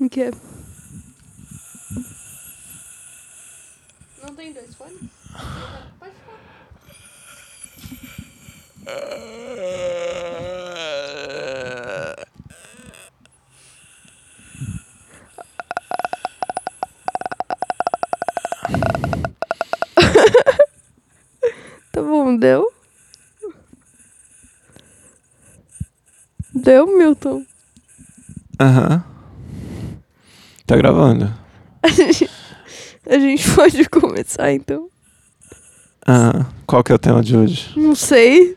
O quê? Não tem dois fones? Pode ficar. Tá bom, deu? Deu, Milton? Aham. Tá gravando. A gente, a gente pode começar, então? Ah, qual que é o tema de hoje? Não sei.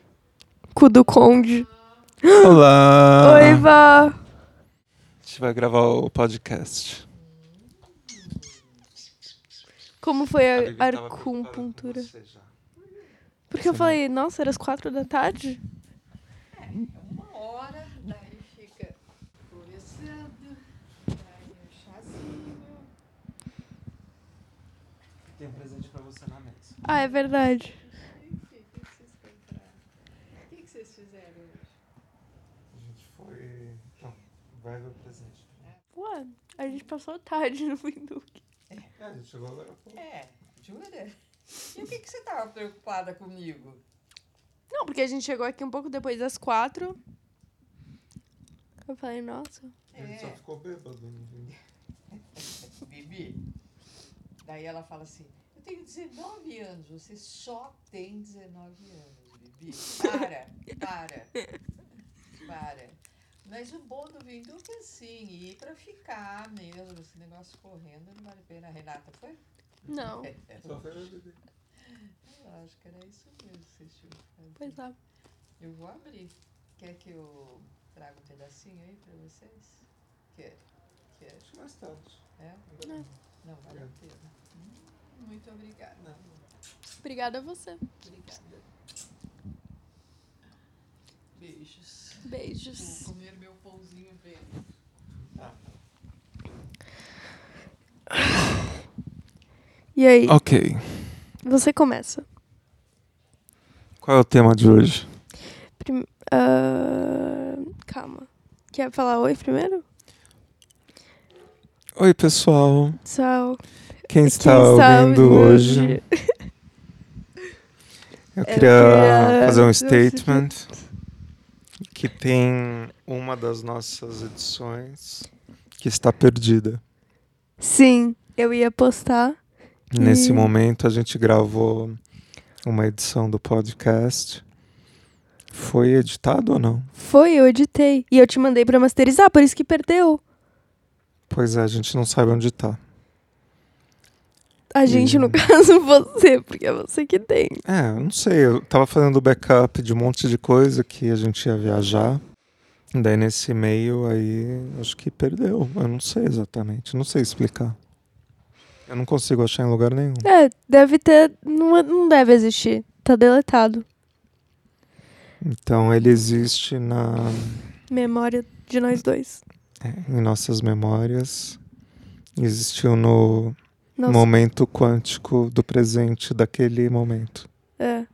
Cu do Conde. Olá! Oi, Vá. A gente vai gravar o podcast. Como foi a acupuntura? Porque eu falei, nossa, era as quatro da tarde? uma hora, daí fica conversando, daí o chazinho. Tem um presente pra você na mesa. Ah, é verdade. Enfim, o que vocês compraram? O que que vocês fizeram hoje? A gente foi. Não, vai ver o presente. Ué, a gente passou tarde no Windows. É, a gente chegou agora há pouco. É, jura? E o que que você tava preocupada comigo? Não, porque a gente chegou aqui um pouco depois das quatro. Eu falei, nossa. A gente só É. ficou bêbado. viu? Bibi. Daí ela fala assim, tenho 19 anos, você só tem 19 anos, Bibi. Para, para, para. Mas o bom do Vinduque é assim, ir pra ficar mesmo, esse negócio correndo não vale a pena. A Renata foi? Não, Só foi beber. Eu acho que era isso mesmo que vocês tinham que fazer. pois é. Eu vou abrir. Quer que eu traga um pedacinho aí pra vocês? Quer? Quer? Acho que mais tarde. É? Não. Não, vale a pena. Hum, Muito obrigada. Obrigada a você. Obrigada. Beijos. Beijos. Vou comer meu pãozinho verde. E aí, Ok. você começa. Qual é o tema de hoje? Prim- ah, calma. Quer falar oi primeiro? Oi, pessoal. Tchau. Quem está Quem ouvindo hoje? Eu queria queria fazer um statement que tem uma das nossas edições que está perdida. Sim, eu ia postar. Nesse E- momento a gente gravou uma edição do podcast. Foi editado ou não? Foi, eu editei. E eu te mandei pra masterizar, por isso que perdeu. Pois é, a gente não sabe onde tá. A gente, no caso, você, porque é você que tem. É, eu não sei. Eu tava fazendo backup de um monte de coisa que a gente ia viajar. Daí nesse meio aí, acho que perdeu. Eu não sei exatamente. Não sei explicar. Eu não consigo achar em lugar nenhum. É, deve ter. Não, não deve existir. Tá deletado. Então ele existe na, Memória de nós dois. Em nossas memórias. Existiu no Nossa, momento quântico do presente daquele momento. é.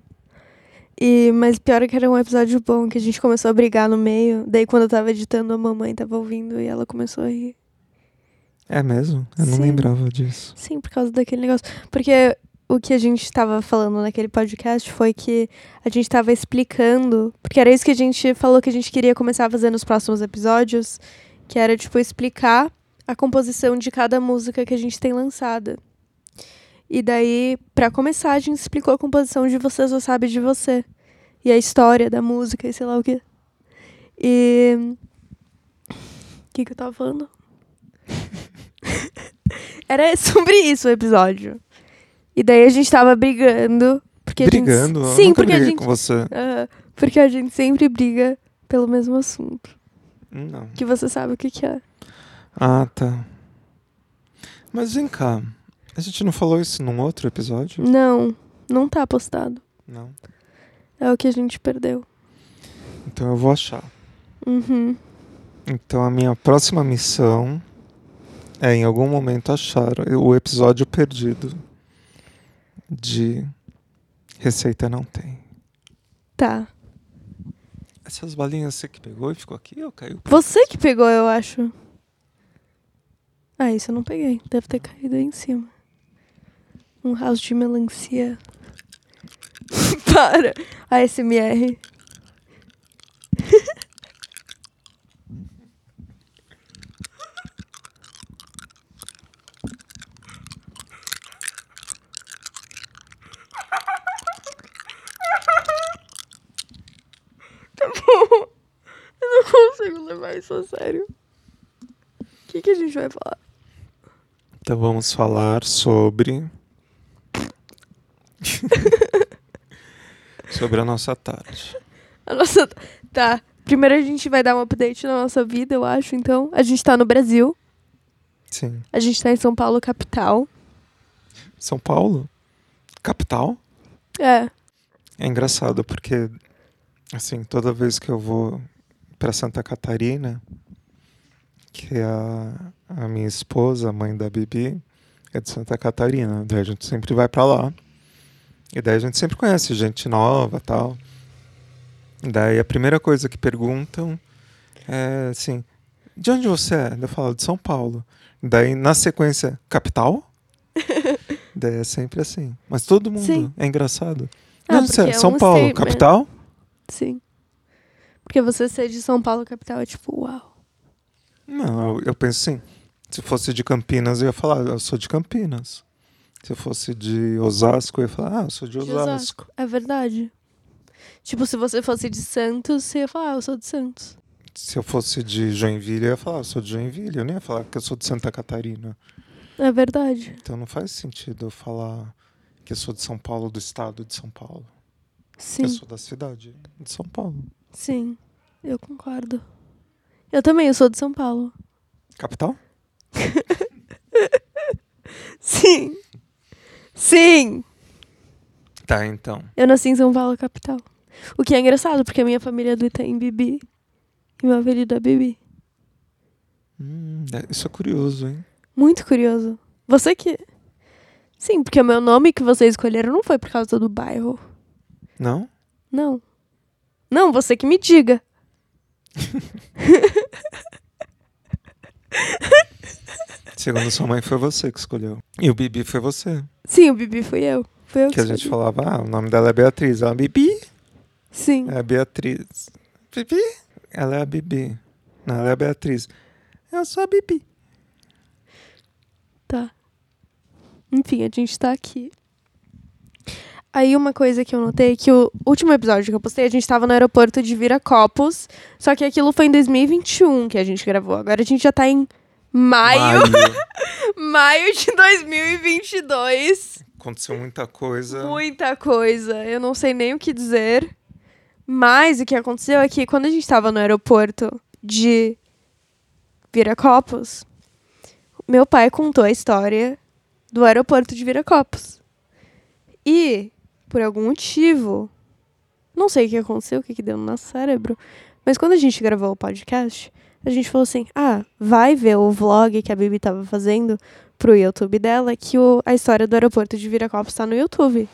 E, mas pior é que era um episódio bom, que a gente começou a brigar no meio. Daí quando eu tava editando, a mamãe tava ouvindo e ela começou a rir. É mesmo? Eu não Sim. lembrava disso. Sim, por causa daquele negócio. Porque o que a gente estava falando naquele podcast foi que a gente estava explicando. Porque era isso que a gente falou que a gente queria começar a fazer nos próximos episódios. Que era, tipo, explicar a composição de cada música que a gente tem lançada. E daí, pra começar, a gente explicou a composição de Você Só Sabe de Você. E a história da música e sei lá o quê. E. O que, que eu tava falando? Era sobre isso o episódio. E daí a gente tava brigando. Porque Brigando? A gente... Sim, porque a gente. Aham, porque a gente sempre briga pelo mesmo assunto. Não. Que você sabe o que, que é. Ah, tá. Mas vem cá. A gente não falou isso num outro episódio? Não, não tá postado. Não. É o que a gente perdeu. Então eu vou achar. Uhum. Então a minha próxima missão é em algum momento achar o episódio perdido de Receita Não Tem. Tá. Essas balinhas você que pegou e ficou aqui ou caiu? Você que pegou, eu acho. Ah, isso eu não peguei. Deve ter caído aí em cima. Um house de melancia. Para! ASMR. Tá bom. Eu não sério. O que, que a gente vai falar? Então vamos falar sobre. sobre a nossa tarde. A nossa. Tá. Primeiro a gente vai dar um update na nossa vida, eu acho. Então, a gente tá no Brasil. Sim. A gente tá em São Paulo, capital. São Paulo? Capital? É. É engraçado porque, assim, toda vez que eu vou para Santa Catarina, que a, a minha esposa, a mãe da Bibi, é de Santa Catarina, daí a gente sempre vai para lá. E daí a gente sempre conhece gente nova tal. Daí a primeira coisa que perguntam é assim: de onde você é? Eu falo de São Paulo. Daí na sequência, capital? daí é sempre assim. Mas todo mundo Sim. é engraçado. Ah, você é? é São Paulo, statement. capital? Sim. Porque você ser de São Paulo, capital, é tipo, uau. Não, eu, eu penso assim. Se fosse de Campinas, eu ia falar, eu sou de Campinas. Se eu fosse de Osasco, eu ia falar, ah, eu sou de De Osasco. É verdade. Tipo, se você fosse de Santos, você ia falar, ah, eu sou de Santos. Se eu fosse de Joinville, eu ia falar, eu sou de Joinville. Eu nem ia falar que eu sou de Santa Catarina. É verdade. Então não faz sentido eu falar que eu sou de São Paulo, do estado de São Paulo. Sim, Eu sou da cidade de São Paulo. Sim. Eu concordo. Eu também, eu sou de São Paulo. Capital? Sim. Sim. Tá, então. Eu nasci em São Paulo, capital. O que é engraçado, porque a minha família é do Itaim Bibi. E meu apelido é Bibi. Hum, é- isso é curioso, hein? Muito curioso. Você que. Sim, porque o meu nome que vocês escolheram não foi por causa do bairro. Não? Não. Não, você que me diga. Segundo sua mãe, foi você que escolheu. E o Bibi foi você. Sim, o Bibi fui eu. Foi eu que, Que a gente falava, ah, o nome dela é Beatriz. Ela, Bibi? Sim. É a Beatriz. Bibi? Ela é a Bibi. Não, ela é a Beatriz. Eu sou a Bibi. Tá. Enfim, a gente tá aqui. Aí uma coisa que eu notei é que o último episódio que eu postei, a gente tava no aeroporto de Viracopos. Só que aquilo foi em 2021 que a gente gravou. Agora a gente já tá em maio, maio de 2022. Aconteceu muita coisa. Muita coisa. Eu não sei nem o que dizer. Mas o que aconteceu é que quando a gente tava no aeroporto de Viracopos, meu pai contou a história do aeroporto de Viracopos. E, por algum motivo, não sei o que aconteceu, o que, que deu no nosso cérebro, mas quando a gente gravou o podcast, a gente falou assim: ah, vai ver o vlog que a Bibi tava fazendo pro YouTube dela, que o, a história do aeroporto de Viracopos tá no YouTube.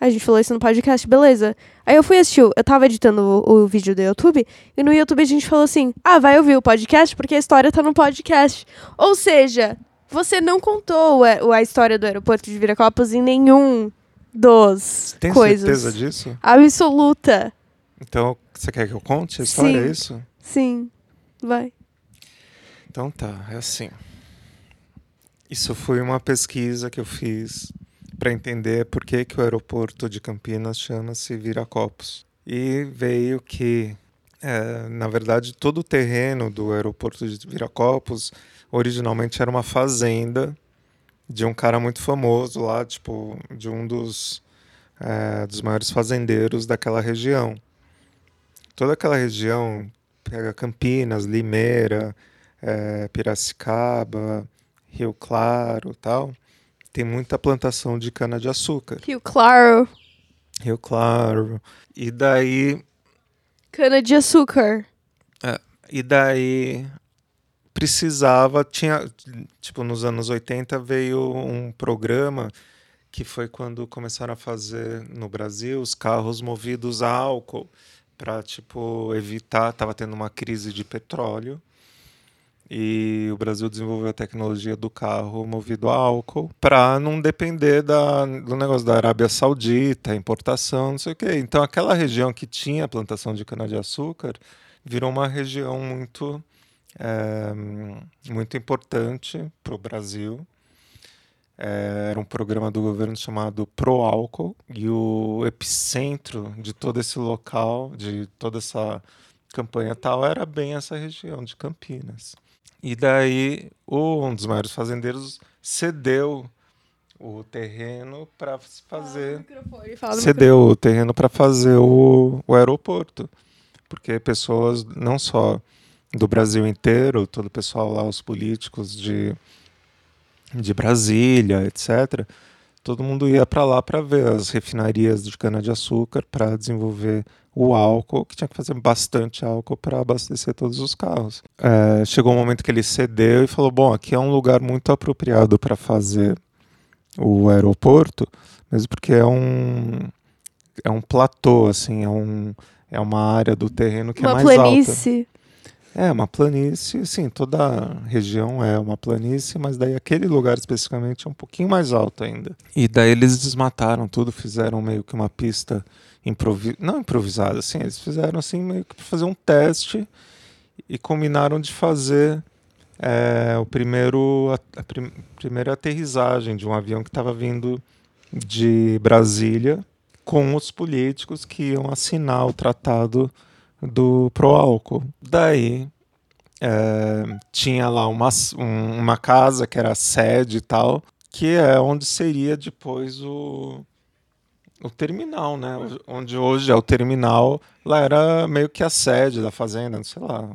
A gente falou isso no podcast, beleza. Aí eu fui assistir, eu tava editando o, o vídeo do YouTube, e no YouTube a gente falou assim: ah, vai ouvir o podcast porque a história tá no podcast. Ou seja, você não contou a, a história do aeroporto de Viracopos em nenhum dos Tem coisas. certeza disso? Absoluta. Então, você quer que eu conte a história? Sim. É isso? Sim. Vai. Então tá, é assim. Isso foi uma pesquisa que eu fiz para entender por que, que o aeroporto de Campinas chama-se Viracopos. E veio que, é, na verdade, todo o terreno do aeroporto de Viracopos originalmente era uma fazenda de um cara muito famoso lá, tipo, de um dos, é, dos maiores fazendeiros daquela região. Toda aquela região, pega Campinas, Limeira, é, Piracicaba, Rio Claro tal, tem muita plantação de cana-de-açúcar. Rio Claro. Rio Claro. E daí, Cana de açúcar. e daí precisava, tinha, tipo, nos anos 80 veio um programa que foi quando começaram a fazer no Brasil os carros movidos a álcool para tipo evitar, tava tendo uma crise de petróleo E o Brasil desenvolveu a tecnologia do carro movido a álcool para não depender da, do negócio da Arábia Saudita, importação, não sei o quê. Então, aquela região que tinha plantação de cana-de-açúcar virou uma região muito, é, muito importante para o Brasil. É, era um programa do governo chamado Pro Álcool e o epicentro de todo esse local, de toda essa campanha tal, era bem essa região de Campinas. E daí um dos maiores fazendeiros cedeu o terreno para fazer. cedeu o terreno para fazer o, o aeroporto. Porque pessoas, não só do Brasil inteiro, todo o pessoal lá, os políticos de de Brasília, etc. Todo mundo ia para lá para ver as refinarias de cana-de-açúcar para desenvolver o álcool, que tinha que fazer bastante álcool para abastecer todos os carros. É, chegou um momento que ele cedeu e falou: Bom, aqui é um lugar muito apropriado para fazer o aeroporto, mesmo porque é um, é um platô, assim, é, um, é uma área do terreno que é uma é mais planície. alta. É, uma planície, sim, toda região é uma planície, mas daí aquele lugar especificamente é um pouquinho mais alto ainda. E daí eles desmataram tudo, fizeram meio que uma pista improvi não improvisada, assim, eles fizeram assim meio que para fazer um teste e combinaram de fazer é, o primeiro a, a prim primeira aterrissagem de um avião que estava vindo de Brasília com os políticos que iam assinar o tratado do pro álcool. Daí é, tinha lá uma, um, uma casa que era a sede e tal, que é onde seria depois o, o terminal, né? Onde hoje é o terminal, lá era meio que a sede da fazenda, não sei lá.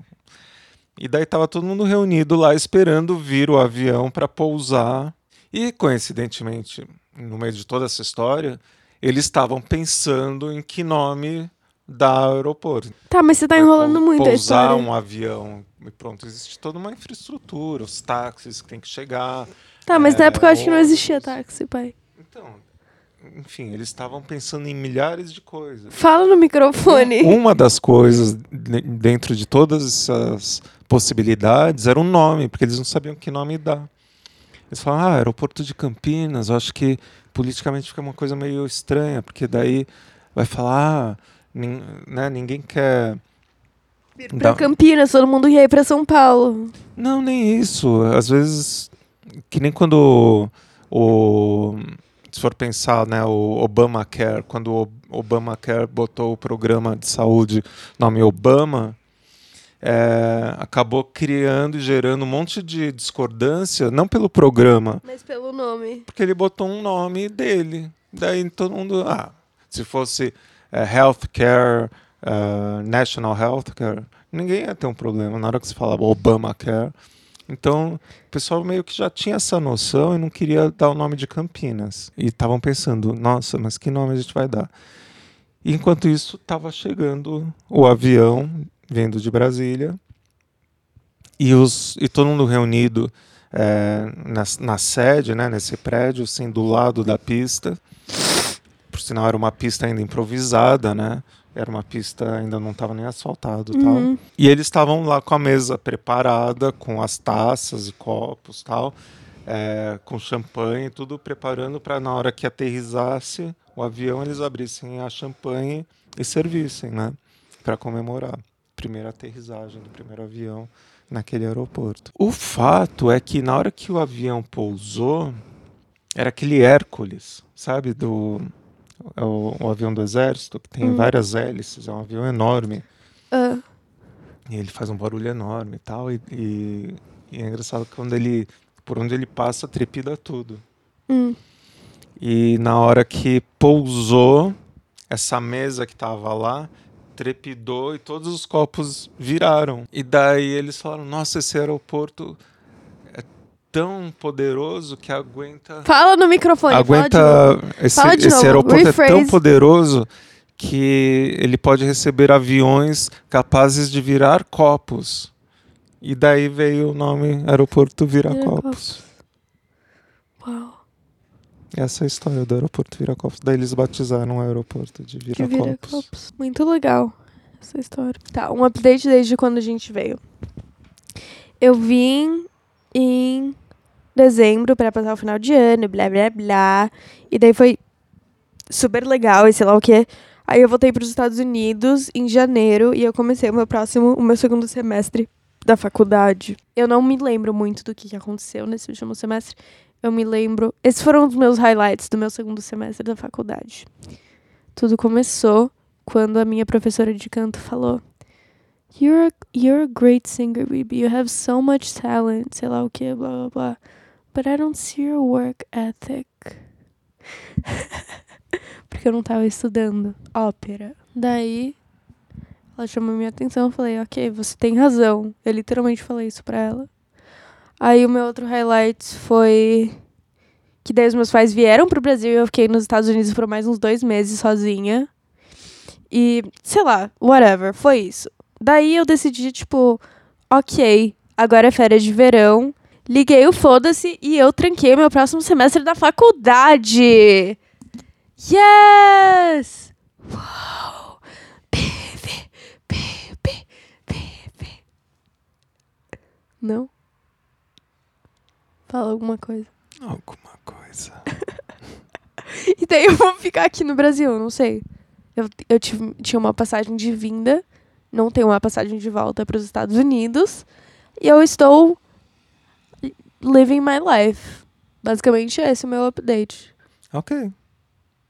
E daí tava todo mundo reunido lá esperando vir o avião para pousar. E coincidentemente, no meio de toda essa história, eles estavam pensando em que nome dar aeroporto. Tá, mas você tá enrolando muito a história. um avião e pronto, existe toda uma infraestrutura, os táxis que tem que chegar. Tá, mas é, na época eu acho que não existia táxi, pai. Então, enfim, eles estavam pensando em milhares de coisas. Fala no microfone. Uma das coisas dentro de todas essas possibilidades era um nome, porque eles não sabiam que nome dar. Eles falaram, ah, aeroporto de Campinas, eu acho que politicamente fica uma coisa meio estranha, porque daí vai falar, ah, né, ninguém quer. Pra Campinas, todo mundo ia ir pra São Paulo. Não, nem isso. Às vezes, que nem quando o. Se for pensar, né, o Obamacare, quando o Obamacare botou o programa de saúde nome Obama, é, acabou criando e gerando um monte de discordância, não pelo programa, mas pelo nome. Porque ele botou um nome dele. Daí todo mundo. Ah, se fosse é, healthcare, uh, national healthcare, ninguém ia ter um problema na hora que se falava Obamacare. Então, o pessoal meio que já tinha essa noção e não queria dar o nome de Campinas. E estavam pensando, nossa, mas que nome a gente vai dar? E, enquanto isso, estava chegando o avião vindo de Brasília e, os, e todo mundo reunido é, na, na sede, né, nesse prédio, assim, do lado da pista por sinal era uma pista ainda improvisada, né? Era uma pista ainda não estava nem asfaltado, uhum. tal. E eles estavam lá com a mesa preparada, com as taças e copos, tal, é, com champanhe, tudo preparando para na hora que aterrissasse o avião eles abrissem a champanhe e servissem, né? Para comemorar primeira aterrissagem do primeiro avião naquele aeroporto. O fato é que na hora que o avião pousou, era aquele Hércules, sabe, do é o, o avião do exército, que tem hum. várias hélices, é um avião enorme. Uh. E ele faz um barulho enorme e tal. E, e, e, é engraçado que quando ele. Por onde ele passa, trepida tudo. Hum. E na hora que pousou, essa mesa que tava lá trepidou e todos os copos viraram. E daí eles falaram: Nossa, esse aeroporto tão poderoso que aguenta. Fala no microfone. Aguenta. Esse, esse aeroporto Rephrase. é tão poderoso que ele pode receber aviões capazes de virar copos. E daí veio o nome Aeroporto Viracopos. Uau. Essa é a história do Aeroporto Viracopos. Daí eles batizaram o aeroporto de Viracopos. Viracopos. Muito legal essa história. Tá, um update desde quando a gente veio. Eu vim em dezembro para passar o final de ano, blá blá blá. E daí foi super legal e sei lá o quê. Aí eu voltei para os Estados Unidos em janeiro e eu comecei o meu próximo, o meu segundo semestre da faculdade. Eu não me lembro muito do que aconteceu nesse último semestre. Eu me lembro. Esses foram os meus highlights do meu segundo semestre da faculdade. Tudo começou quando a minha professora de canto falou: You're a, you're a great singer, Bibi. You have so much talent. Sei lá o que, blá blá blá. But I don't see your work ethic. Porque eu não tava estudando ópera. Daí, ela chamou minha atenção. Eu falei, ok, você tem razão. Eu literalmente falei isso pra ela. Aí o meu outro highlight foi que daí os meus pais vieram pro Brasil e eu fiquei nos Estados Unidos por mais uns dois meses sozinha. E, sei lá, whatever, foi isso. Daí eu decidi, tipo, ok, agora é férias de verão. Liguei o foda-se e eu tranquei meu próximo semestre da faculdade. Yes! Uau! Baby, baby, baby. Não? Fala alguma coisa. Alguma coisa. E daí eu vou ficar aqui no Brasil, não sei. Eu, eu tive, tinha uma passagem de vinda, não tenho uma passagem de volta para os Estados Unidos. E eu estou living my life. Basicamente, esse é o meu update. Ok.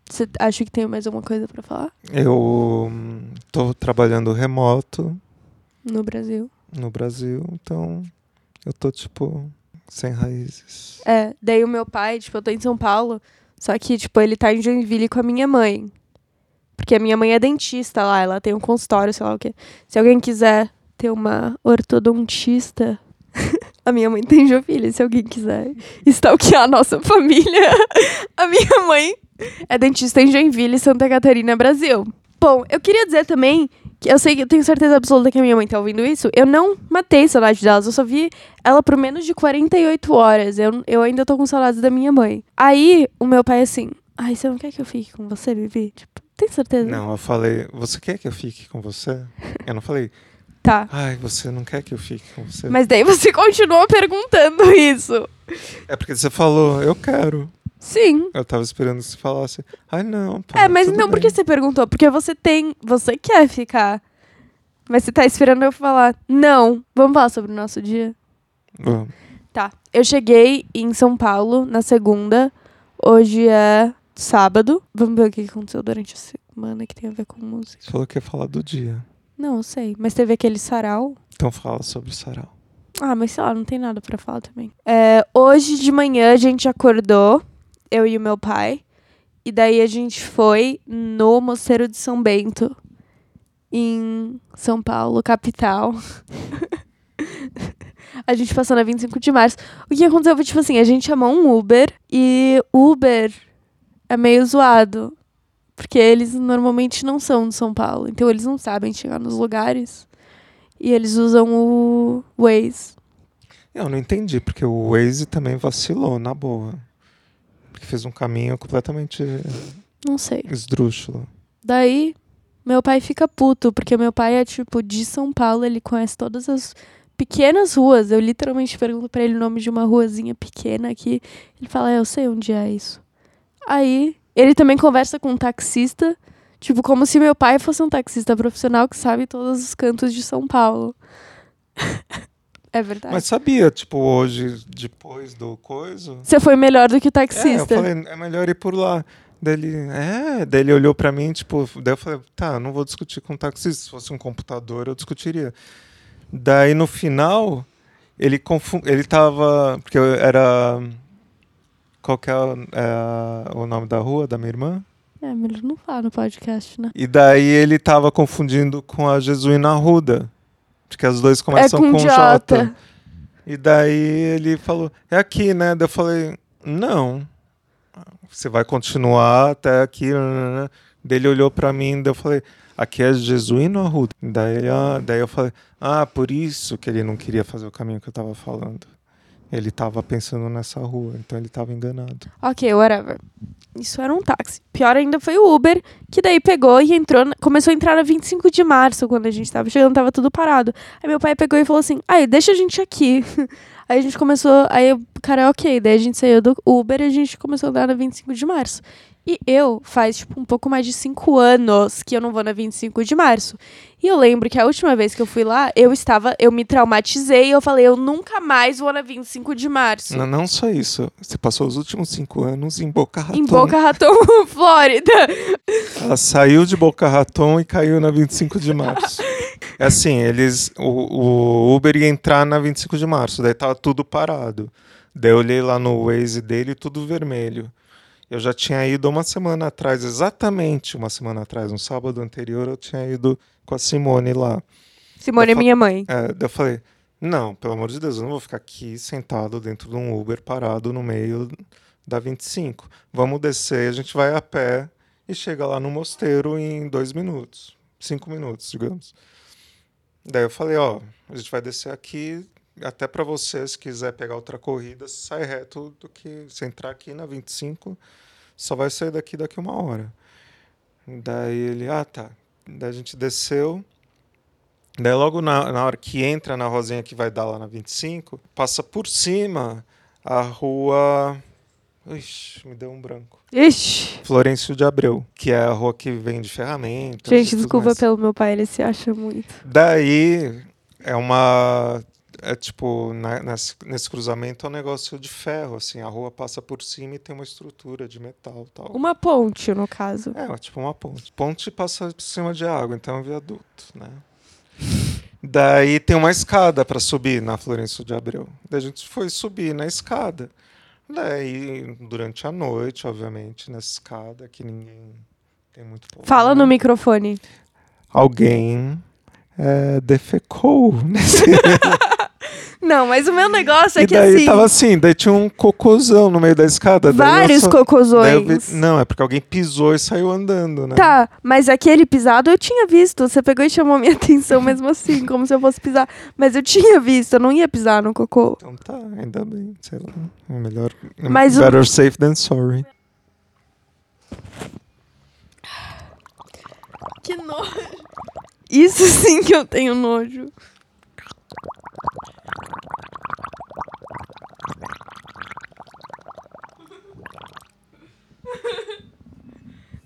Você acha que tem mais alguma coisa para falar? Eu hum, tô trabalhando remoto No Brasil. no Brasil, então eu tô, tipo, sem raízes. É, daí o meu pai, tipo, eu tô em São Paulo, só que, tipo, ele tá em Joinville com a minha mãe. Porque a minha mãe é dentista lá, ela tem um consultório, sei lá o quê. Se alguém quiser ter uma ortodontista, a minha mãe tem Joinville, se alguém quiser stalkear a nossa família. A minha mãe é dentista em Joinville, Santa Catarina, Brasil. Bom, eu queria dizer também que eu sei que eu tenho certeza absoluta que a minha mãe tá ouvindo isso. Eu não matei saudade delas, eu só vi ela por menos de 48 horas. Eu, eu ainda tô com saudades da minha mãe. Aí, o meu pai assim, ai, você não quer que eu fique com você, Bibi? Tipo, tem certeza? Não, eu falei, você quer que eu fique com você? Eu não falei, Tá. ai, você não quer que eu fique com você? Mas daí você continuou perguntando isso. É porque você falou, eu quero. Sim. Eu tava esperando que você falasse, ai não, pai, É, mas não bem." você perguntou, porque você tem. Você quer ficar. Mas você tá esperando eu falar. Não, vamos falar sobre o nosso dia? Vamos. Tá. Eu cheguei em São Paulo na segunda. Hoje é sábado. Vamos ver o que aconteceu durante a semana que tem a ver com música. Você falou que ia falar do dia. Não, eu sei. Mas teve aquele sarau. Então fala sobre o sarau. Ah, mas sei lá, não tem nada pra falar também. É, hoje de manhã a gente acordou, eu e o meu pai. E daí a gente foi no Mosteiro de São Bento, em São Paulo, capital. a gente passou na 25 de março. O que aconteceu foi, tipo assim, a gente chamou um Uber e Uber é meio zoado. Porque eles normalmente não são de São Paulo. Então eles não sabem chegar nos lugares. E eles usam o Waze. Eu não entendi, porque o Waze também vacilou, na boa. Porque fez um caminho completamente Não sei. esdrúxulo. Daí, meu pai fica puto, porque meu pai é, tipo, de São Paulo, ele conhece todas as pequenas ruas. Eu literalmente pergunto pra ele o nome de uma ruazinha pequena aqui. Ele fala, "É, eu sei onde é isso. Aí, ele também conversa com um taxista, tipo, como se meu pai fosse um taxista profissional que sabe todos os cantos de São Paulo. é verdade. Mas sabia, tipo, hoje, depois do coisa. Você foi melhor do que o É, eu taxista. falei, é melhor ir por lá. Daí ele, é, daí ele olhou pra mim, tipo, daí eu falei, tá, não vou discutir com o taxista. Se fosse um computador, eu discutiria. Daí no final, ele confu ele tava. Porque eu era. Qual que é, é, o nome da rua da minha irmã? É, melhor não falar no podcast, né? E daí ele tava confundindo com a Jesuína Arruda. Porque as duas começam é com, com J. J. E daí ele falou, é aqui, né? Daí eu falei, não. Você vai continuar até aqui. nananã." Daí ele olhou pra mim, daí eu falei, aqui é Jesuíno Arruda? Daí, ele, ah, daí eu falei, ah, por isso que ele não queria fazer o caminho que eu tava falando. Ele tava pensando nessa rua, então ele tava enganado. Ok, whatever. Isso era um táxi. Pior ainda foi o Uber, que daí pegou e entrou, começou a entrar na 25 de março, quando a gente tava chegando, tava tudo parado. Aí meu pai pegou e falou assim: ai, deixa a gente aqui. Aí a gente começou, aí o cara, ok, daí a gente saiu do Uber e a gente começou a andar na 25 de março. E eu, faz, tipo, um pouco mais de cinco anos que eu não vou na 25 de março. E eu lembro que a última vez que eu fui lá, eu estava, eu me traumatizei e eu falei, eu nunca mais vou na 25 de março. Não, não só isso. Você passou os últimos cinco anos em Boca Raton. Em Boca Raton, Flórida. Ela saiu de Boca Raton e caiu na 25 de março. É assim, eles. O, o Uber ia entrar na 25 de março, daí tava tudo parado. Daí eu olhei lá no Waze dele, tudo vermelho. Eu já tinha ido uma semana atrás, exatamente uma semana atrás, no sábado anterior, eu tinha ido com a Simone lá. Simone é Eu fa- minha mãe. É, eu falei, não, pelo amor de Deus, eu não vou ficar aqui sentado dentro de um Uber parado no meio da 25. Vamos descer, a gente vai a pé e chega lá no mosteiro em dois minutos. Cinco minutos, digamos. Daí eu falei, ó, a gente vai descer aqui, até para você, se quiser pegar outra corrida, sai reto do que se entrar aqui na 25, só vai sair daqui daqui uma hora. Daí ele, ah, tá. Daí a gente desceu. Daí logo na, na hora que entra na rosinha que vai dar lá na 25, passa por cima a rua. Ixi, me deu um branco. Ixi. Florencio de Abreu, que é a rua que vende ferramentas. Gente, desculpa mais. pelo meu pai, ele se acha muito. Daí é uma. É tipo, na- nesse, nesse cruzamento é um negócio de ferro, assim. A rua passa por cima e tem uma estrutura de metal tal. Uma ponte, no caso. É, tipo uma ponte. Ponte passa por cima de água, então é um viaduto, né? Daí tem uma escada para subir na Florencio de Abreu. Daí a gente foi subir na escada. Daí, durante a noite, obviamente, nessa escada, que ninguém tem muito problema. Fala no microfone. Alguém é, defecou nesse. Não, mas o meu negócio é e que daí assim. tava assim, daí tinha um cocôzão no meio da escada. vários só- cocôzões. vi- Não, é porque alguém pisou e saiu andando, né? Tá, mas aquele pisado eu tinha visto. Você pegou e chamou minha atenção mesmo assim, como se eu fosse pisar. Mas eu tinha visto, eu não ia pisar no cocô. Então tá, ainda bem, sei lá. É melhor. Mas o- better safe than sorry. Que nojo. Isso sim que eu tenho nojo.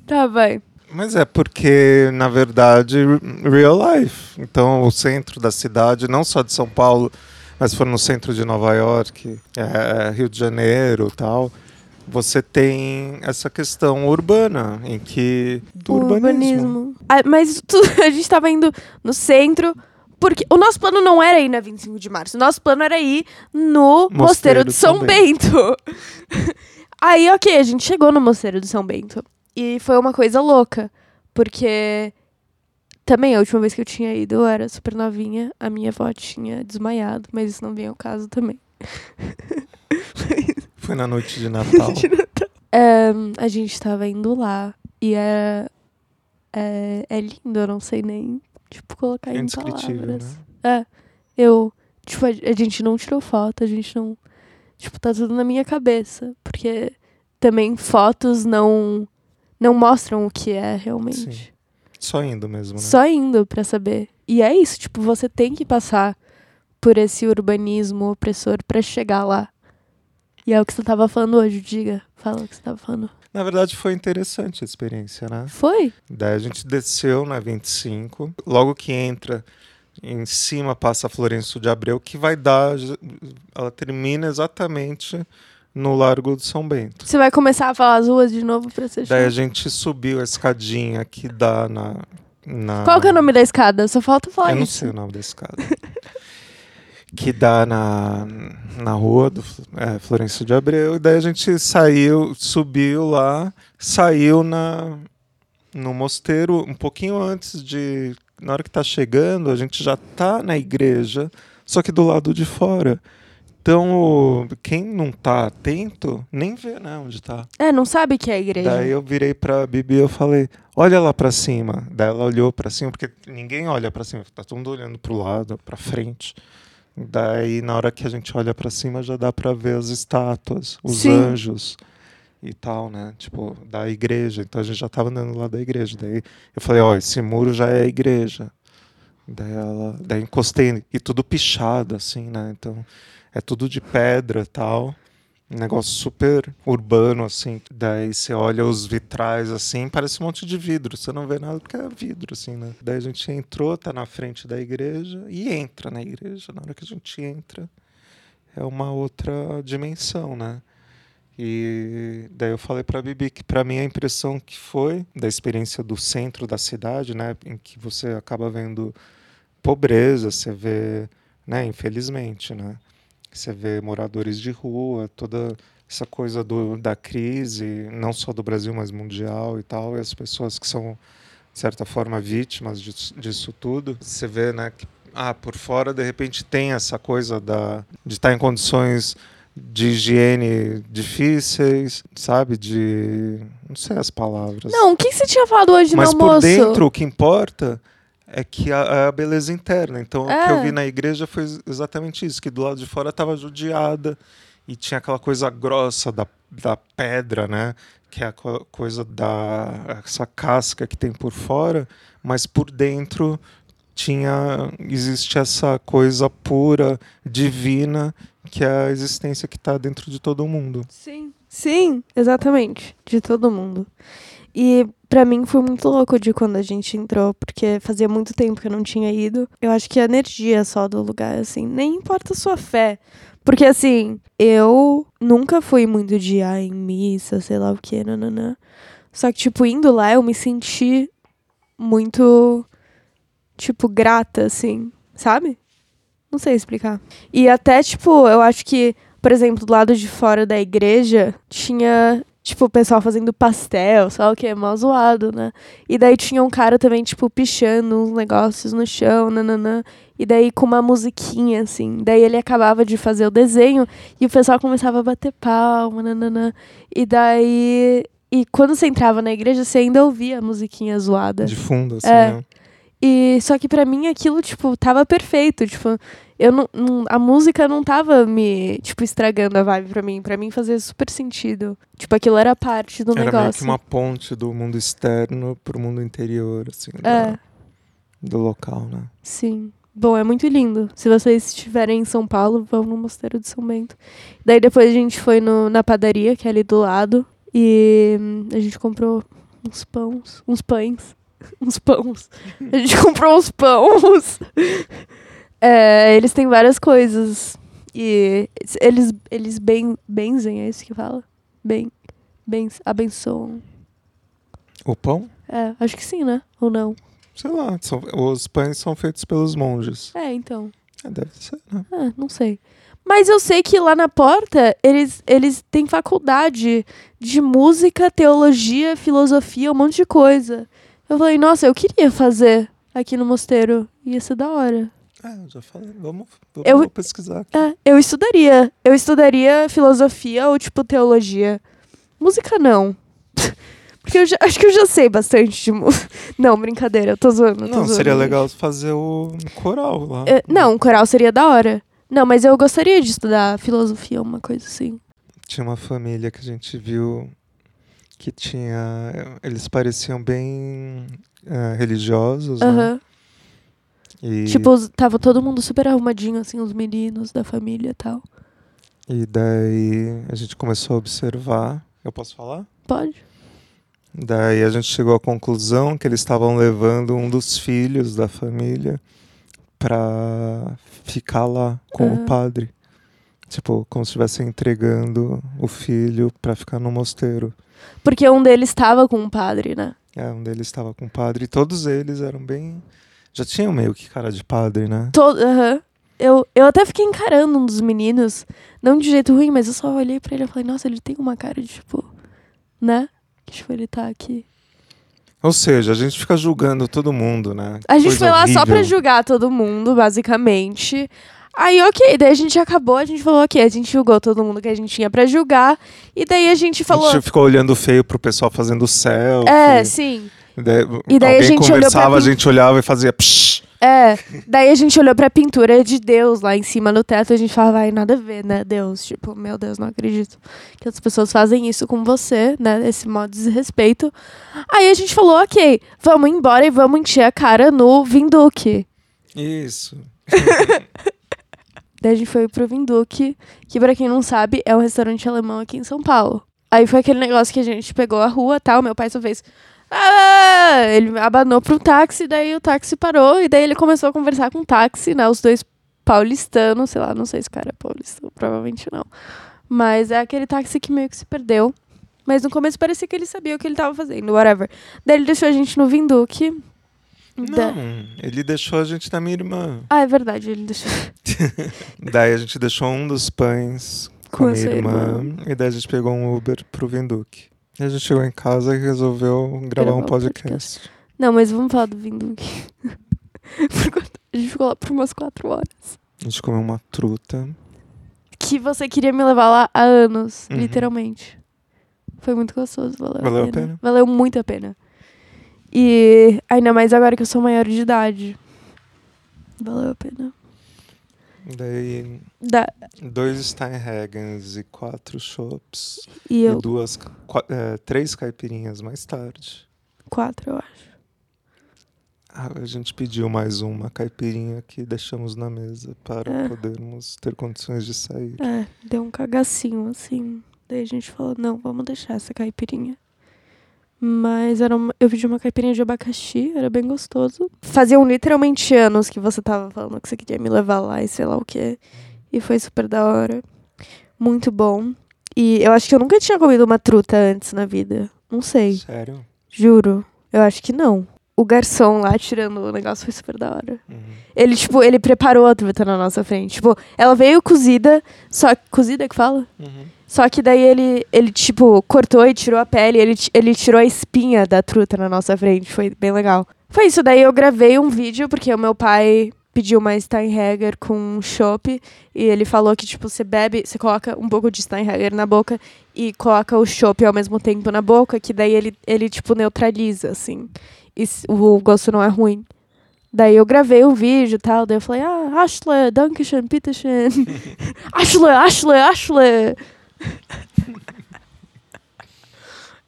Tá, vai. Mas é porque, na verdade, re- real life. Então, o centro da cidade, não só de São Paulo, mas for no centro de Nova York, é, Rio de Janeiro tal, você tem essa questão urbana, em que. Do O urbanismo. Ah, mas tu- a gente tava indo no centro. Porque o nosso plano não era ir na 25 de março. O nosso plano era ir no Mosteiro, de São, Bento. Aí, ok, a gente chegou no Mosteiro de São Bento. E foi uma coisa louca. Porque também a última vez que eu tinha ido, eu era super novinha. A minha avó tinha desmaiado, mas isso não vem ao caso também. Foi na noite de Natal. Ahn, a gente tava indo lá. E é, é, é lindo, eu não sei nem, tipo, colocar É em indescritível, palavras. né? É, eu, tipo, a, a gente não tirou foto, a gente não, tipo, tá tudo na minha cabeça. Porque também fotos não, não mostram o que é realmente. Sim. Só indo mesmo, né? Só indo pra saber. E é isso, tipo, você tem que passar por esse urbanismo opressor pra chegar lá. E é o que você tava falando hoje, diga. Fala o que você tava falando. Na verdade, foi interessante a experiência, né? Foi? Daí a gente desceu na 25. Logo que entra, em cima passa a Florencio de Abreu, que vai dar. Ela termina exatamente no Largo de São Bento. Você vai começar a falar as ruas de novo pra você Daí a gente subiu a escadinha que dá na. na Qual que é o nome da escada? Só falta falar Eu não isso. sei o nome da escada. que dá na, na rua do é, Florencio de Abreu. E daí a gente saiu, subiu lá, saiu na, no mosteiro um pouquinho antes de. Na hora que tá chegando, a gente já tá na igreja, só que do lado de fora. Então, quem não tá atento, nem vê né, onde tá. É, não sabe que é a igreja. Daí eu virei pra Bibi e eu falei, olha lá pra cima. Daí ela olhou pra cima, porque ninguém olha pra cima, tá todo mundo olhando pro lado, pra frente. Daí, na hora que a gente olha pra cima, já dá pra ver as estátuas, os Sim. anjos e tal, né? Tipo, da igreja. Então a gente já tava andando lá da igreja. Daí eu falei, ó, esse muro já é a igreja. Daí ela, daí encostei e tudo pichado assim, né? Então é tudo de pedra, tal. Um negócio super urbano assim. Daí você olha os vitrais assim, parece um monte de vidro. Você não vê nada porque é vidro assim, né? Daí a gente entrou, tá na frente da igreja e entra na igreja. Na hora que a gente entra, é uma outra dimensão, né? E daí eu falei para Bibi que para mim a impressão que foi da experiência do centro da cidade, né, em que você acaba vendo pobreza, você vê, né, infelizmente, né, você vê moradores de rua, toda essa coisa do, da crise, não só do Brasil, mas mundial e tal, e as pessoas que são de certa forma vítimas disso, disso tudo, você vê, né, que ah, por fora de repente tem essa coisa da de estar em condições de higiene difíceis, sabe? De. Não sei as palavras. Não, o que você tinha falado hoje Mas no por almoço? dentro, o que importa é que a, é a beleza interna. Então, o que É. eu vi na igreja foi exatamente isso: que do lado de fora estava judiada e tinha aquela coisa grossa da, da pedra, né? Que é a co- coisa da. essa casca que tem por fora, mas por dentro tinha existe essa coisa pura divina que é a existência que está dentro de todo mundo Sim. Sim, exatamente. De todo mundo. E pra mim foi muito louco de quando a gente entrou, porque fazia muito tempo que eu não tinha ido. Eu acho que a energia só do lugar, assim, nem importa a sua fé. Porque, assim, eu nunca fui muito de ir em missa, sei lá o que, nananã. Só que, tipo, indo lá, eu me senti muito, tipo, grata, assim, sabe? Não sei explicar. E até, tipo, eu acho que, por exemplo, do lado de fora da igreja, tinha, tipo, o pessoal fazendo pastel, lá o que, mal zoado, né? E daí tinha um cara também, tipo, pichando uns negócios no chão, nananã. E daí com uma musiquinha, assim. Daí ele acabava de fazer o desenho e o pessoal começava a bater palma, nananã. E daí. E quando você entrava na igreja, você ainda ouvia a musiquinha zoada. de fundo assim É. né? E só que pra mim aquilo, tipo, tava perfeito. Tipo, eu não, não- a música não tava me, tipo, estragando a vibe pra mim. Pra mim fazia super sentido. Tipo, aquilo era parte do era meio que negócio. uma ponte do mundo externo pro mundo interior assim É, da- do local né sim. Bom, é muito lindo. Se vocês estiverem em São Paulo, vão no Mosteiro de São Bento. Daí depois a gente foi no, na padaria, que é ali do lado. E hum, a gente comprou uns pães. Uns pães. uns pães. A gente comprou uns pães. É, eles têm várias coisas. E eles, eles ben, benzem, é isso que fala? Ben, ben, abençoam. o pão É, acho que sim, né? Ou não? sei lá são- os pães são feitos pelos monges É, então. é, deve ser né? Ah, não sei. Mas eu sei que lá na porta eles, eles têm faculdade de música, teologia, filosofia, um monte de coisa. Eu falei, nossa, eu queria fazer aqui no mosteiro. Ia ser da hora. É já falei vamos, vamos Eu- vou pesquisar. É, eu estudaria. Eu estudaria filosofia ou, tipo, teologia. Música, não. Porque eu já- acho que eu já sei bastante de música. Não, brincadeira, eu tô zoando. eu tô não zoando. seria legal fazer o coral lá É, não, um coral seria da hora. Não, mas eu gostaria de estudar filosofia, uma coisa assim. tinha uma família que a gente viu que tinha eles pareciam bem eh, religiosos né? E, Tipo, tava todo mundo super arrumadinho, assim, os meninos da família e tal. e daí a gente começou a observar eu posso falar Pode? daí a gente chegou à conclusão que eles estavam levando um dos filhos da família pra ficar lá com Ah. o padre tipo como se estivessem entregando o filho pra ficar no mosteiro Porque um deles tava com um padre, né? É, um deles estava com o padre e todos eles eram bem. Já tinham meio que cara de padre, né? Todo, aham. Eu, eu até fiquei encarando um dos meninos, não de jeito ruim, mas eu só olhei pra ele e falei, nossa, ele tem uma cara de tipo, né? Que tipo, ele tá aqui. Ou seja, a gente fica julgando todo mundo, né? A gente foi lá só pra horrível. julgar todo mundo, basicamente. Aí, ok, daí a gente acabou, a gente falou, ok, a gente julgou todo mundo que a gente tinha pra julgar. E daí a gente falou. A gente ficou olhando feio pro pessoal fazendo selfie. É, sim. Daí, E daí a alguém gente olhou pra conversava, a gente olhava e fazia psh. É, daí a gente olhou pra pintura de Deus lá em cima no teto e a gente falava, ai, nada a ver, né, Deus? Tipo, meu Deus, não acredito que as pessoas fazem isso com você, né, esse modo de desrespeito. Aí a gente falou, ok, vamos embora e vamos encher a cara no Vinduque. Isso. Daí a gente foi pro Vinduque, que pra quem não sabe, é um restaurante alemão aqui em São Paulo. Aí foi aquele negócio que a gente pegou a rua tal, meu pai só fez. Ah! Ele abanou pro táxi, daí o táxi parou, e daí ele começou a conversar com o táxi, né? Os dois paulistanos, sei lá, não sei se o cara é paulista, provavelmente não. Mas é aquele táxi que meio que se perdeu. Mas no começo parecia que ele sabia o que ele tava fazendo, whatever. Daí ele deixou a gente no Vinduque. Da- Não, ele deixou a gente na minha irmã. Ah, é verdade, ele deixou. Daí a gente deixou um dos pães com, Com a minha irmã, irmã. E daí a gente pegou um Uber pro Vinduque. E a gente chegou em casa e resolveu gravar um podcast. Não, mas vamos falar do Vinduque. Quanto- a gente ficou lá por umas quatro horas. A gente comeu uma truta. Que você queria me levar lá há anos, Uhum. literalmente. Foi muito gostoso, valeu, Valeu a a pena. pena? Valeu muito a pena. E ainda mais agora que eu sou maior de idade. Valeu a pena. Daí Da, dois Steinhagens e quatro chops. e eu, E duas, é, três caipirinhas mais tarde. quatro, eu acho. Ah, a gente pediu mais uma caipirinha que deixamos na mesa para É. podermos ter condições de sair. É, deu um cagacinho, assim. Daí a gente falou, não, vamos deixar essa caipirinha. Mas era uma- eu pedi uma caipirinha de abacaxi, era bem gostoso. Faziam literalmente anos que você tava falando que você queria me levar lá e sei lá o quê. E foi super da hora. Muito bom. E eu acho que eu nunca tinha comido uma truta antes na vida. Não sei, Sério? juro. Eu acho que não. O garçom lá tirando o negócio foi super da hora. Uhum. Ele, tipo, ele preparou a truta na nossa frente. Tipo, ela veio cozida, só cozida que fala? Uhum. Só que daí ele, ele tipo, cortou e tirou a pele, ele, ele tirou a espinha da truta na nossa frente. Foi bem legal. Foi isso, daí eu gravei um vídeo, porque o meu pai pediu uma Steinhager com chopp, e ele falou que, tipo, você bebe, você coloca um pouco de Steinhager na boca e coloca o chopp ao mesmo tempo na boca, que daí ele, ele tipo, neutraliza, assim. O gosto não é ruim. Daí eu gravei um vídeo e tal, daí eu falei, ah, Ashley, Dankeschön, Bitteschön. Ashley, Ashley, Ashley.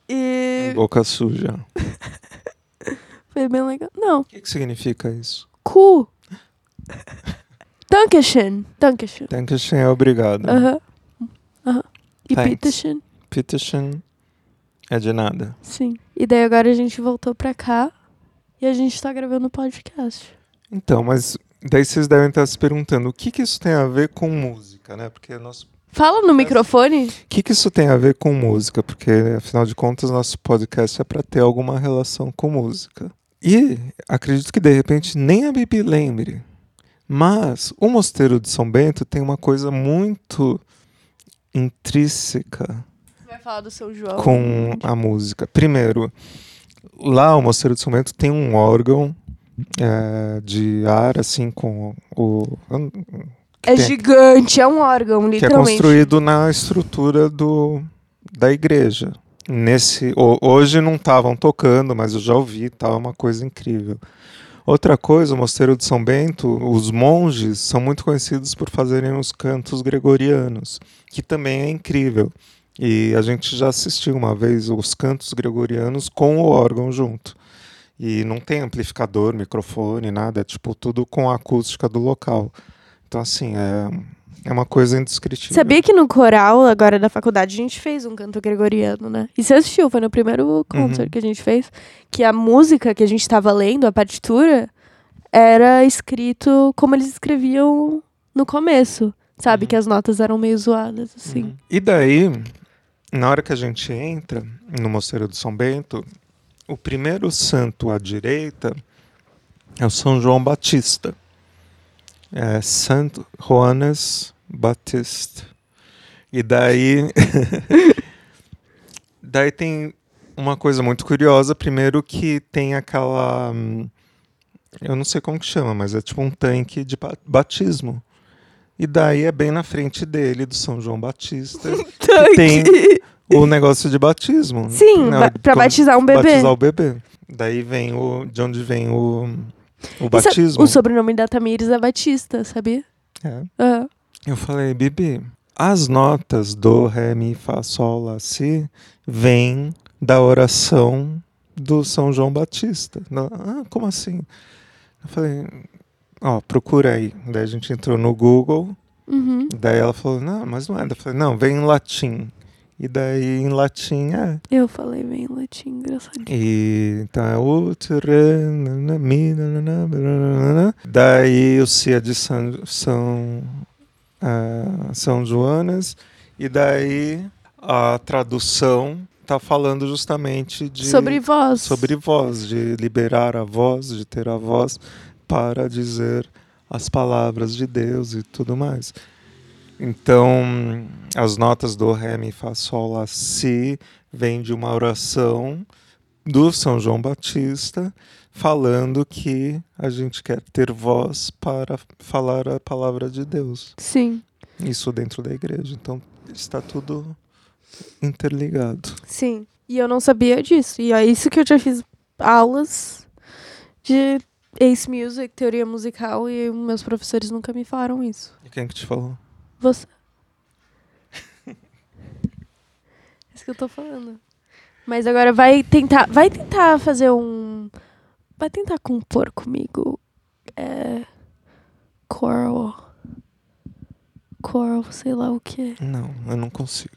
e Boca suja. foi bem legal. Não, O que, que significa isso? cu. Dankeschön, Dankeschön. Dankeschön é obrigado. Aham. Aham. E Thanks. Bitteschön é de nada. sim. E daí agora a gente voltou pra cá e a gente tá gravando podcast. Então, mas daí vocês devem estar se perguntando o que, que isso tem a ver com música, né? Porque nosso Fala no microfone. O que, que isso tem a ver com música? Porque, afinal de contas, nosso podcast é para ter alguma relação com música. E acredito que, de repente, nem a Bibi lembre. Mas o Mosteiro de São Bento tem uma coisa muito intrínseca Você vai falar do seu João. com a música. Primeiro, lá o Mosteiro de São Bento tem um órgão é, de ar, assim, com o. É tem- gigante, é um órgão, que é literalmente. construído na estrutura do, da igreja. Nesse, ho- hoje não estavam tocando, mas eu já ouvi, tá, uma coisa incrível. Outra coisa, o Mosteiro de São Bento, os monges são muito conhecidos por fazerem os cantos gregorianos, que também é incrível. E a gente já assistiu uma vez os cantos gregorianos com o órgão junto. E não tem amplificador, microfone, nada, é tipo tudo com a acústica do local. Então, assim, é, é uma coisa indescritível. Sabia que no coral, agora da faculdade, a gente fez um canto gregoriano, né? E você assistiu, foi no primeiro concert Uhum. que a gente fez, que a música que a gente tava lendo, a partitura, era escrito como eles escreviam no começo. Sabe? Uhum. Que as notas eram meio zoadas, assim. Uhum. E daí, na hora que a gente entra no Mosteiro de São Bento, o primeiro santo à direita é o São João Batista. É Santo Joanes Batista. E daí. daí tem uma coisa muito curiosa. Primeiro que tem aquela. hum, Eu não sei como que chama, mas é tipo um tanque de ba- batismo. E daí é bem na frente dele, do São João Batista, tem o negócio de batismo. Sim, Né, ba- pra como batizar um bebê. Batizar o bebê. Daí vem o. De onde vem o. O sa- batismo. O sobrenome da Tamires é Batista, sabia? É. Aham. Eu falei, Bibi, as notas do, ré, mi, fá, sol, lá, si vêm da oração do São João Batista. Não, ah, como assim? Eu falei, ó, procura aí. Daí a gente entrou no Google, Uhum. daí ela falou, não, mas não é. Eu falei, não, vem em latim. E daí em latim é. Eu falei bem latim, engraçadinho. E então é o. Daí o é de São, São, ah, São Joanas. E daí a tradução tá falando justamente de Sobre voz. sobre voz, de liberar a voz, de ter a voz para dizer as palavras de Deus e tudo mais. Então, as notas do Ré, Mi, Fá, Sol, Lá, Si vêm de uma oração do São João Batista falando que a gente quer ter voz para falar a palavra de Deus. Sim, Isso dentro da igreja. Então, está tudo interligado. sim. E eu não sabia disso. E é isso que eu já fiz aulas de Ace Music, teoria musical, e meus professores nunca me falaram isso. E quem que te falou? Você. isso que eu tô falando. Mas agora vai tentar. Vai tentar fazer um. Vai tentar compor comigo. É. Choral. Choral, sei lá o que. Não, eu não consigo.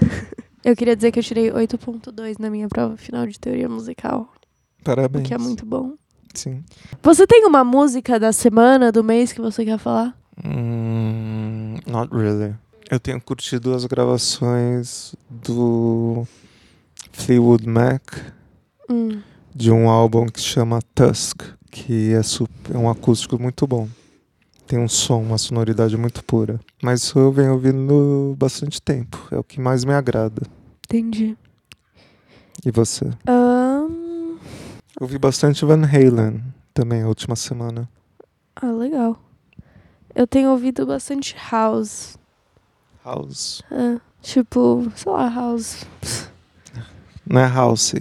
Eu queria dizer que eu tirei 8.2 na minha prova final de teoria musical. O Parabéns. que é muito bom. Sim. Você tem uma música da semana, do mês que você quer falar? Hum, not really. Eu tenho curtido as gravações do Fleetwood Mac Hum. de um álbum que chama Tusk, que é, sup- é um acústico muito bom. Tem um som, uma sonoridade muito pura. Mas isso eu venho ouvindo bastante tempo. É o que mais me agrada. Entendi. E você? Ahn, Eu vi bastante Van Halen também a última semana. Ah, legal. Eu tenho ouvido bastante house. House. Ah, tipo, sei lá, house. Não é House.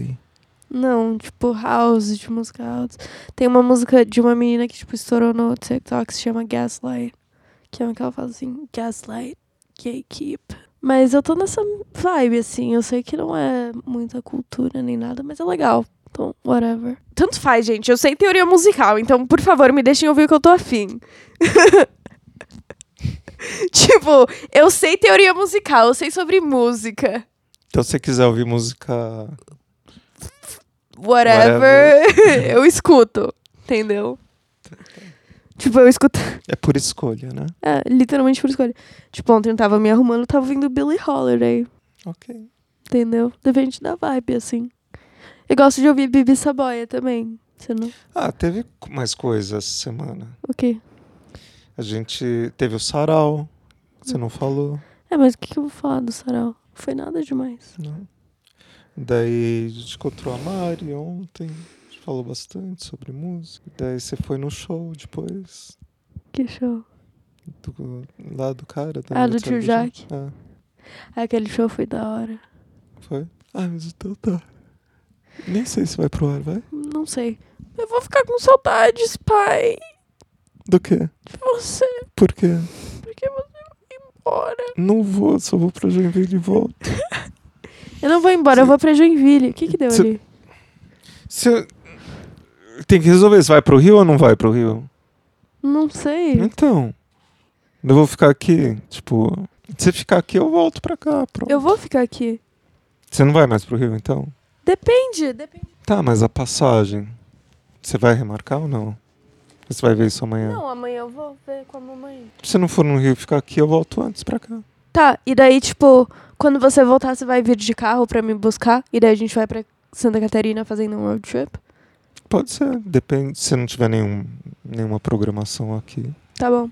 Não, tipo, house, de música house. Tem uma música de uma menina que, tipo, estourou no TikTok, se chama Gaslight. Que é uma que ela fala assim, Gaslight, Gatekeep. Mas eu tô nessa vibe, assim. Eu sei que não é muita cultura nem nada, mas é legal. Então, whatever. Tanto faz, gente. Eu sei teoria musical, então, por favor, me deixem ouvir o que eu tô afim. tipo, eu sei teoria musical, eu sei sobre música. Então, se você quiser ouvir música whatever, eu escuto, entendeu? Tipo, eu escuto. é por escolha, né? É, literalmente por escolha. Tipo, ontem eu tava me arrumando, eu tava ouvindo Billie Holiday, Ok. entendeu? Depende da vibe, assim. Eu gosto de ouvir Bibi Saboia também. Você não. Ah, teve mais coisas essa semana. O quê? A gente teve o sarau, você não falou, É, mas o que, que eu vou falar do sarau? Não foi nada demais. não. Daí a gente encontrou a Mari ontem, a gente falou bastante sobre música. Daí você foi no show depois, Que show. do, lá do cara. Da Ah, do tio Jaque. Ah, Aquele show foi da hora. foi? Ah, mas então tá. Nem sei se vai pro ar, vai? Não sei. Eu vou ficar com saudades, pai. Do quê? De você. Por quê? Porque você vai embora. Não vou, só vou pra Joinville e volto. Eu não vou embora, eu vou pra Joinville. O que que deu Cê- ali? Você tem que resolver se vai pro Rio ou não vai pro Rio. Não sei. Então, eu vou ficar aqui, tipo, se ficar aqui eu volto pra cá, pronto. Eu vou ficar aqui. Você não vai mais pro Rio, então? Depende, depende. Tá, mas a passagem, você vai remarcar ou não? Você vai ver isso amanhã? Não, amanhã eu vou ver com a mamãe. Se não for no Rio ficar aqui, eu volto antes pra cá. Tá, e daí, tipo, quando você voltar, você vai vir de carro pra me buscar? E daí a gente vai pra Santa Catarina fazendo um road trip? Pode ser, depende, se não tiver nenhum, nenhuma programação aqui. Tá bom.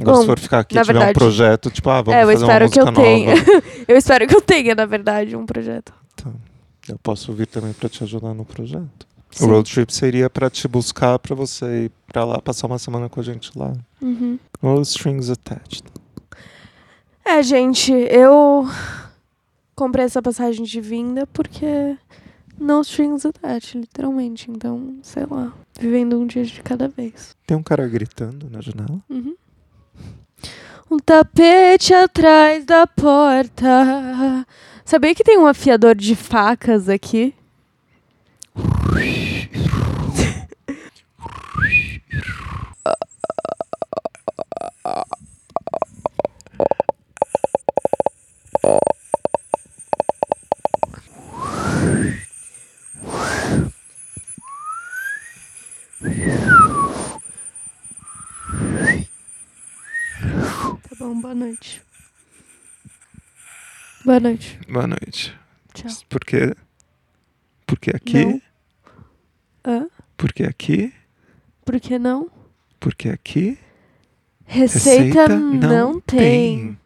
Agora, Bom, se for ficar aqui e tiver um verdade- projeto, tipo, ah, vamos é, eu fazer uma espero que música eu tenha. nova. eu espero que eu tenha, na verdade, um projeto. Eu posso vir também pra te ajudar no projeto. Sim. O road trip seria pra te buscar, pra você ir pra lá, passar uma semana com a gente lá. Uhum. No strings attached. É, gente, eu comprei essa passagem de vinda porque no strings attached, literalmente. Então, sei lá, vivendo um dia de cada vez. Tem um cara gritando na janela. Uhum. Um tapete atrás da porta. Sabia que tem um afiador de facas aqui? Tá bom, boa noite. Boa noite. Boa noite. Tchau. Porque. Porque aqui. Não. Hã? Porque aqui. Por que não? Porque aqui. Receita, não, tem.